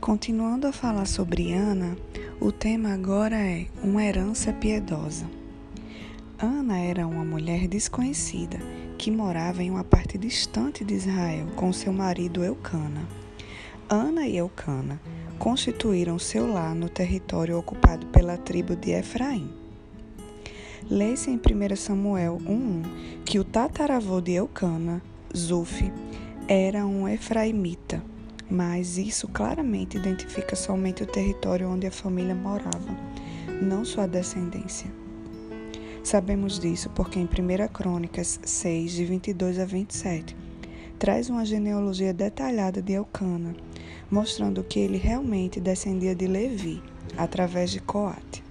Continuando a falar sobre Ana, o tema agora é uma herança piedosa. Ana era uma mulher desconhecida que morava em uma parte distante de Israel com seu marido Eucana. Ana e Eucana constituíram seu lar no território ocupado pela tribo de Efraim. Lê-se em 1 Samuel 1 que o tataravô de Eucana, Zuf, era um efraimita mas isso claramente identifica somente o território onde a família morava, não sua descendência. Sabemos disso porque em 1 Crônicas 6, de 22 a 27, traz uma genealogia detalhada de Elcana, mostrando que ele realmente descendia de Levi, através de Coate.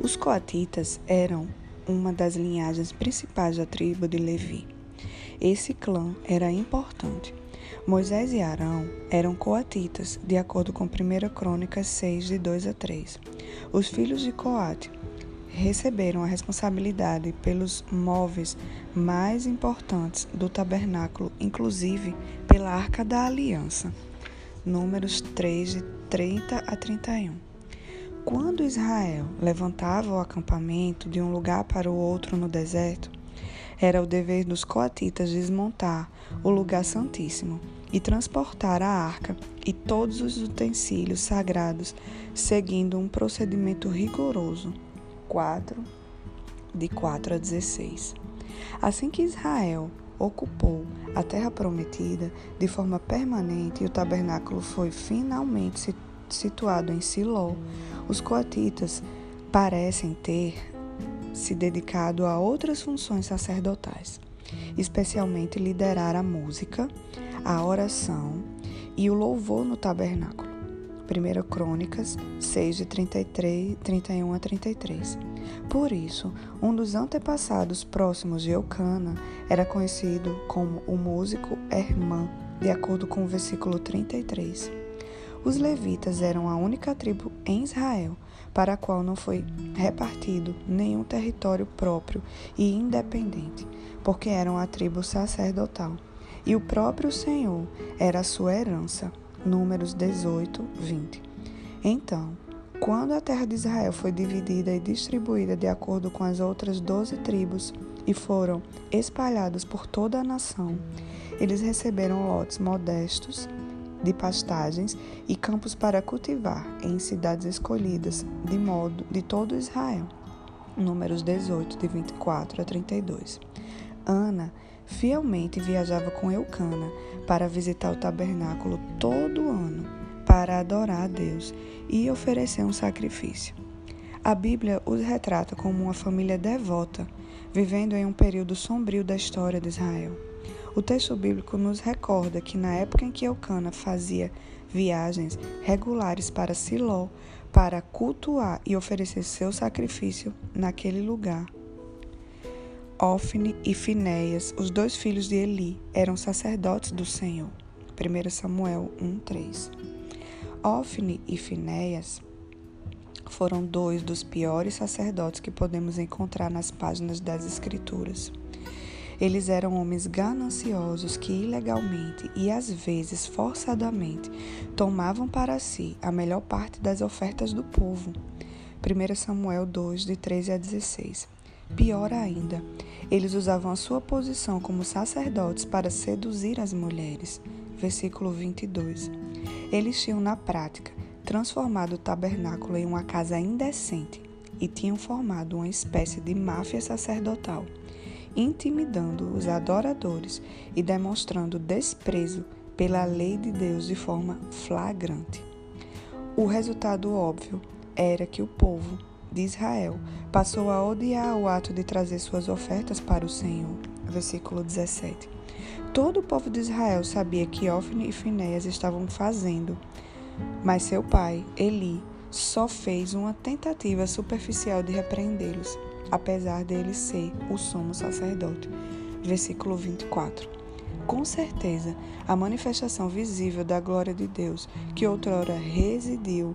Os coatitas eram uma das linhagens principais da tribo de Levi. Esse clã era importante Moisés e Arão eram coatitas, de acordo com 1 Crônicas 6, de 2 a 3. Os filhos de Coate receberam a responsabilidade pelos móveis mais importantes do tabernáculo, inclusive pela Arca da Aliança. Números 3, de 30 a 31. Quando Israel levantava o acampamento de um lugar para o outro no deserto, era o dever dos coatitas desmontar o lugar santíssimo e transportar a arca e todos os utensílios sagrados, seguindo um procedimento rigoroso. 4 de 4 a 16. Assim que Israel ocupou a terra prometida de forma permanente e o tabernáculo foi finalmente situado em Siló, os coatitas parecem ter se dedicado a outras funções sacerdotais, especialmente liderar a música, a oração e o louvor no tabernáculo. 1 Crônicas 6, de 33, 31 a 33. Por isso, um dos antepassados próximos de Eucana era conhecido como o músico Hermã, de acordo com o versículo 33. Os levitas eram a única tribo em Israel para a qual não foi repartido nenhum território próprio e independente, porque eram a tribo sacerdotal. E o próprio Senhor era a sua herança. Números 18, 20. Então, quando a terra de Israel foi dividida e distribuída de acordo com as outras doze tribos e foram espalhados por toda a nação, eles receberam lotes modestos de pastagens e campos para cultivar em cidades escolhidas de modo de todo Israel. Números 18 de 24 a 32. Ana fielmente viajava com Eucana para visitar o tabernáculo todo ano para adorar a Deus e oferecer um sacrifício. A Bíblia os retrata como uma família devota, vivendo em um período sombrio da história de Israel. O texto bíblico nos recorda que na época em que Eucana fazia viagens regulares para Siló para cultuar e oferecer seu sacrifício naquele lugar, Ofne e Finéias, os dois filhos de Eli, eram sacerdotes do Senhor. 1 Samuel 1:3. Ofne e Finéias foram dois dos piores sacerdotes que podemos encontrar nas páginas das Escrituras. Eles eram homens gananciosos que ilegalmente e às vezes forçadamente tomavam para si a melhor parte das ofertas do povo. 1 Samuel 2, de 13 a 16. Pior ainda, eles usavam a sua posição como sacerdotes para seduzir as mulheres. Versículo 22. Eles tinham, na prática, transformado o tabernáculo em uma casa indecente e tinham formado uma espécie de máfia sacerdotal intimidando os adoradores e demonstrando desprezo pela lei de Deus de forma flagrante. O resultado óbvio era que o povo de Israel passou a odiar o ato de trazer suas ofertas para o Senhor. Versículo 17. Todo o povo de Israel sabia que Ofne e Finéias estavam fazendo, mas seu pai, Eli, só fez uma tentativa superficial de repreendê-los apesar dele ser o sumo sacerdote. Versículo 24. Com certeza, a manifestação visível da glória de Deus, que outrora residiu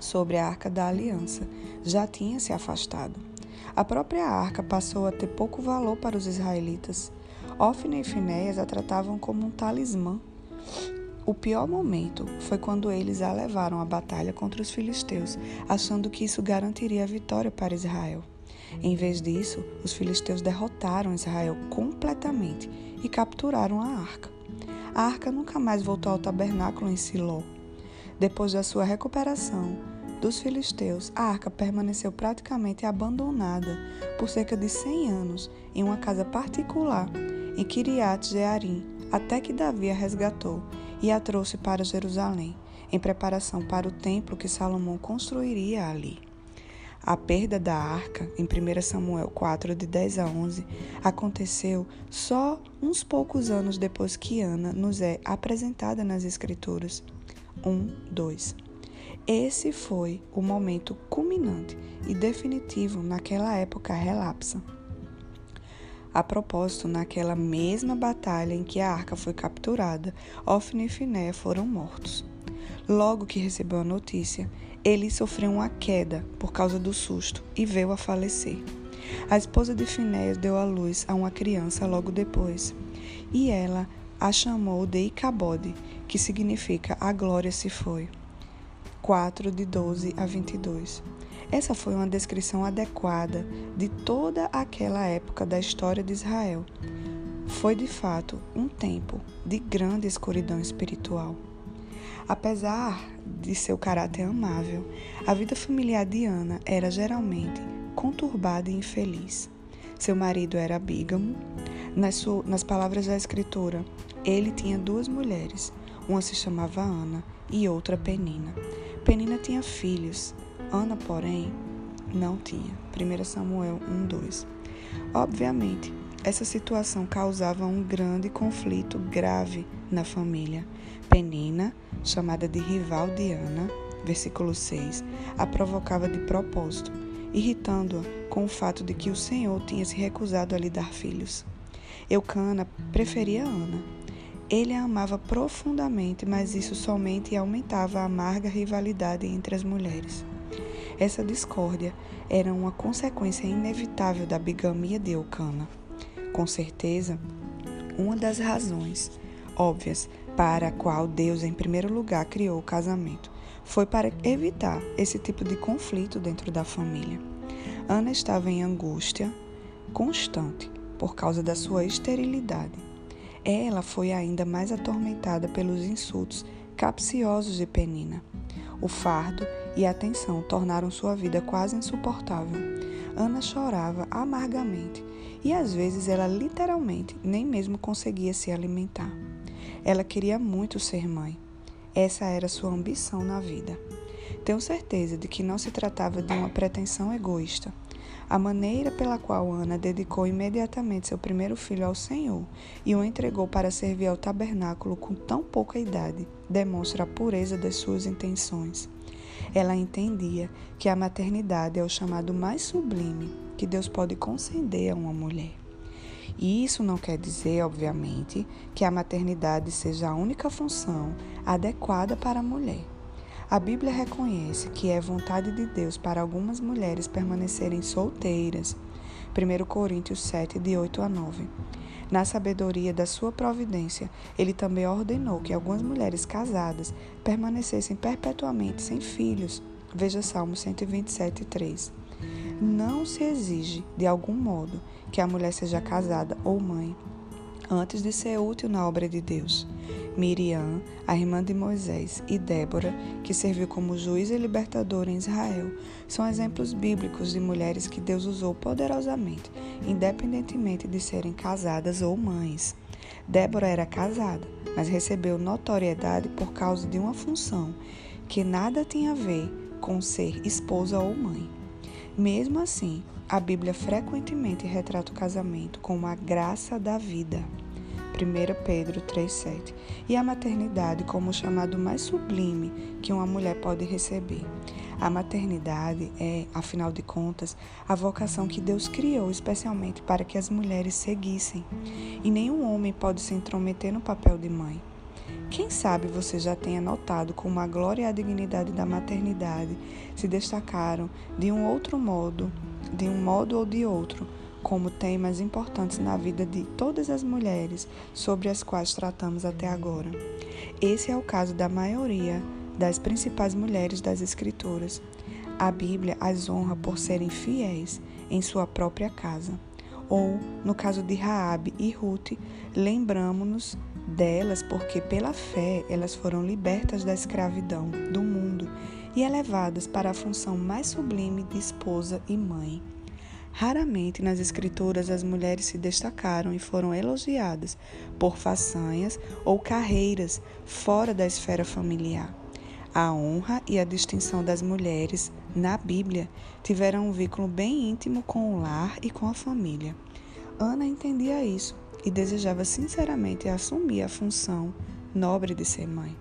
sobre a arca da aliança, já tinha se afastado. A própria arca passou a ter pouco valor para os israelitas. Ofne e Finéias a tratavam como um talismã. O pior momento foi quando eles a levaram à batalha contra os filisteus, achando que isso garantiria a vitória para Israel. Em vez disso, os filisteus derrotaram Israel completamente e capturaram a arca. A arca nunca mais voltou ao tabernáculo em Siló. Depois da sua recuperação dos filisteus, a arca permaneceu praticamente abandonada por cerca de 100 anos em uma casa particular em Kiriat Jearim, até que Davi a resgatou e a trouxe para Jerusalém, em preparação para o templo que Salomão construiria ali. A perda da arca, em 1 Samuel 4, de 10 a 11, aconteceu só uns poucos anos depois que Ana nos é apresentada nas Escrituras. 1, 2. Esse foi o momento culminante e definitivo naquela época relapsa. A propósito, naquela mesma batalha em que a arca foi capturada, Ofne e Finé foram mortos. Logo que recebeu a notícia, ele sofreu uma queda por causa do susto e veio a falecer. A esposa de Finéias deu à luz a uma criança logo depois, e ela a chamou de Icabode, que significa a glória se foi. 4 de 12 a 22. Essa foi uma descrição adequada de toda aquela época da história de Israel. Foi de fato um tempo de grande escuridão espiritual. Apesar de seu caráter amável, a vida familiar de Ana era geralmente conturbada e infeliz. Seu marido era bígamo. Nas, nas palavras da escritora, ele tinha duas mulheres, uma se chamava Ana e outra Penina. Penina tinha filhos, Ana, porém, não tinha. 1 Samuel 1:2. Obviamente, essa situação causava um grande conflito grave na família. Penina, chamada de rival de Ana, versículo 6, a provocava de propósito, irritando-a com o fato de que o Senhor tinha se recusado a lhe dar filhos. Eucana preferia Ana. Ele a amava profundamente, mas isso somente aumentava a amarga rivalidade entre as mulheres. Essa discórdia era uma consequência inevitável da bigamia de Eucana. Com certeza, uma das razões óbvias para a qual Deus, em primeiro lugar, criou o casamento foi para evitar esse tipo de conflito dentro da família. Ana estava em angústia constante por causa da sua esterilidade. Ela foi ainda mais atormentada pelos insultos capciosos de Penina. O fardo e a tensão tornaram sua vida quase insuportável. Ana chorava amargamente e às vezes ela literalmente nem mesmo conseguia se alimentar. Ela queria muito ser mãe. Essa era sua ambição na vida. Tenho certeza de que não se tratava de uma pretensão egoísta. A maneira pela qual Ana dedicou imediatamente seu primeiro filho ao Senhor e o entregou para servir ao tabernáculo com tão pouca idade demonstra a pureza das suas intenções. Ela entendia que a maternidade é o chamado mais sublime que Deus pode conceder a uma mulher. E isso não quer dizer, obviamente, que a maternidade seja a única função adequada para a mulher. A Bíblia reconhece que é vontade de Deus para algumas mulheres permanecerem solteiras. 1 Coríntios 7, de 8 a 9. Na sabedoria da sua providência, ele também ordenou que algumas mulheres casadas permanecessem perpetuamente sem filhos. Veja Salmo 127, 3. Não se exige, de algum modo, que a mulher seja casada ou mãe antes de ser útil na obra de Deus. Miriam, a irmã de Moisés, e Débora, que serviu como juiz e libertadora em Israel, são exemplos bíblicos de mulheres que Deus usou poderosamente, independentemente de serem casadas ou mães. Débora era casada, mas recebeu notoriedade por causa de uma função que nada tinha a ver com ser esposa ou mãe. Mesmo assim, a Bíblia frequentemente retrata o casamento como a graça da vida. 1 Pedro 3,7 e a maternidade como o chamado mais sublime que uma mulher pode receber. A maternidade é, afinal de contas, a vocação que Deus criou especialmente para que as mulheres seguissem. E nenhum homem pode se intrometer no papel de mãe. Quem sabe você já tenha notado como a glória e a dignidade da maternidade se destacaram de um outro modo, de um modo ou de outro, como temas importantes na vida de todas as mulheres sobre as quais tratamos até agora. Esse é o caso da maioria das principais mulheres das Escrituras. A Bíblia as honra por serem fiéis em sua própria casa. Ou, no caso de Raabe e Ruth, lembramos-nos delas porque pela fé elas foram libertas da escravidão do mundo e elevadas para a função mais sublime de esposa e mãe. Raramente nas Escrituras as mulheres se destacaram e foram elogiadas por façanhas ou carreiras fora da esfera familiar. A honra e a distinção das mulheres na Bíblia tiveram um vínculo bem íntimo com o lar e com a família. Ana entendia isso e desejava sinceramente assumir a função nobre de ser mãe.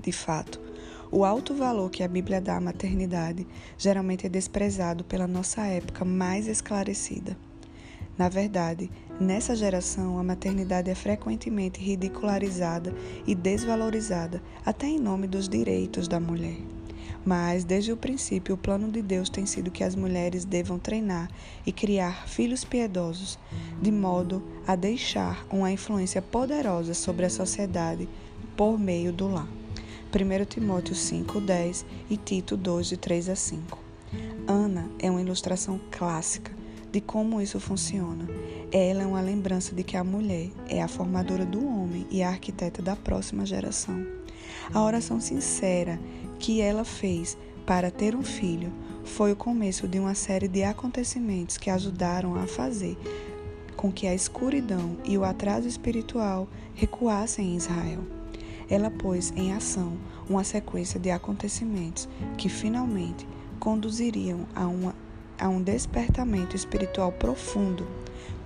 De fato, o alto valor que a Bíblia dá à maternidade geralmente é desprezado pela nossa época mais esclarecida. Na verdade, nessa geração, a maternidade é frequentemente ridicularizada e desvalorizada, até em nome dos direitos da mulher. Mas, desde o princípio, o plano de Deus tem sido que as mulheres devam treinar e criar filhos piedosos, de modo a deixar uma influência poderosa sobre a sociedade por meio do lar. 1 Timóteo 5, 10 e Tito 2, de 3 a 5. Ana é uma ilustração clássica de como isso funciona. Ela é uma lembrança de que a mulher é a formadora do homem e a arquiteta da próxima geração. A oração sincera que ela fez para ter um filho foi o começo de uma série de acontecimentos que ajudaram a fazer com que a escuridão e o atraso espiritual recuassem em Israel ela pôs em ação uma sequência de acontecimentos que finalmente conduziriam a, uma, a um despertamento espiritual profundo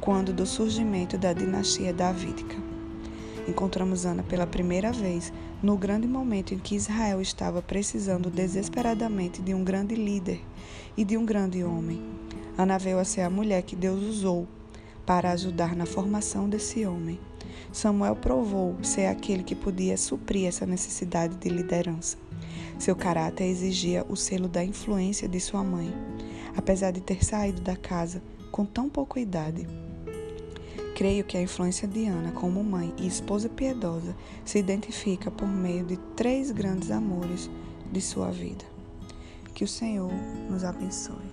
quando do surgimento da dinastia davídica. Encontramos Ana pela primeira vez no grande momento em que Israel estava precisando desesperadamente de um grande líder e de um grande homem. Ana veio a ser a mulher que Deus usou para ajudar na formação desse homem. Samuel provou ser aquele que podia suprir essa necessidade de liderança. Seu caráter exigia o selo da influência de sua mãe, apesar de ter saído da casa com tão pouca idade. Creio que a influência de Ana como mãe e esposa piedosa se identifica por meio de três grandes amores de sua vida. Que o Senhor nos abençoe.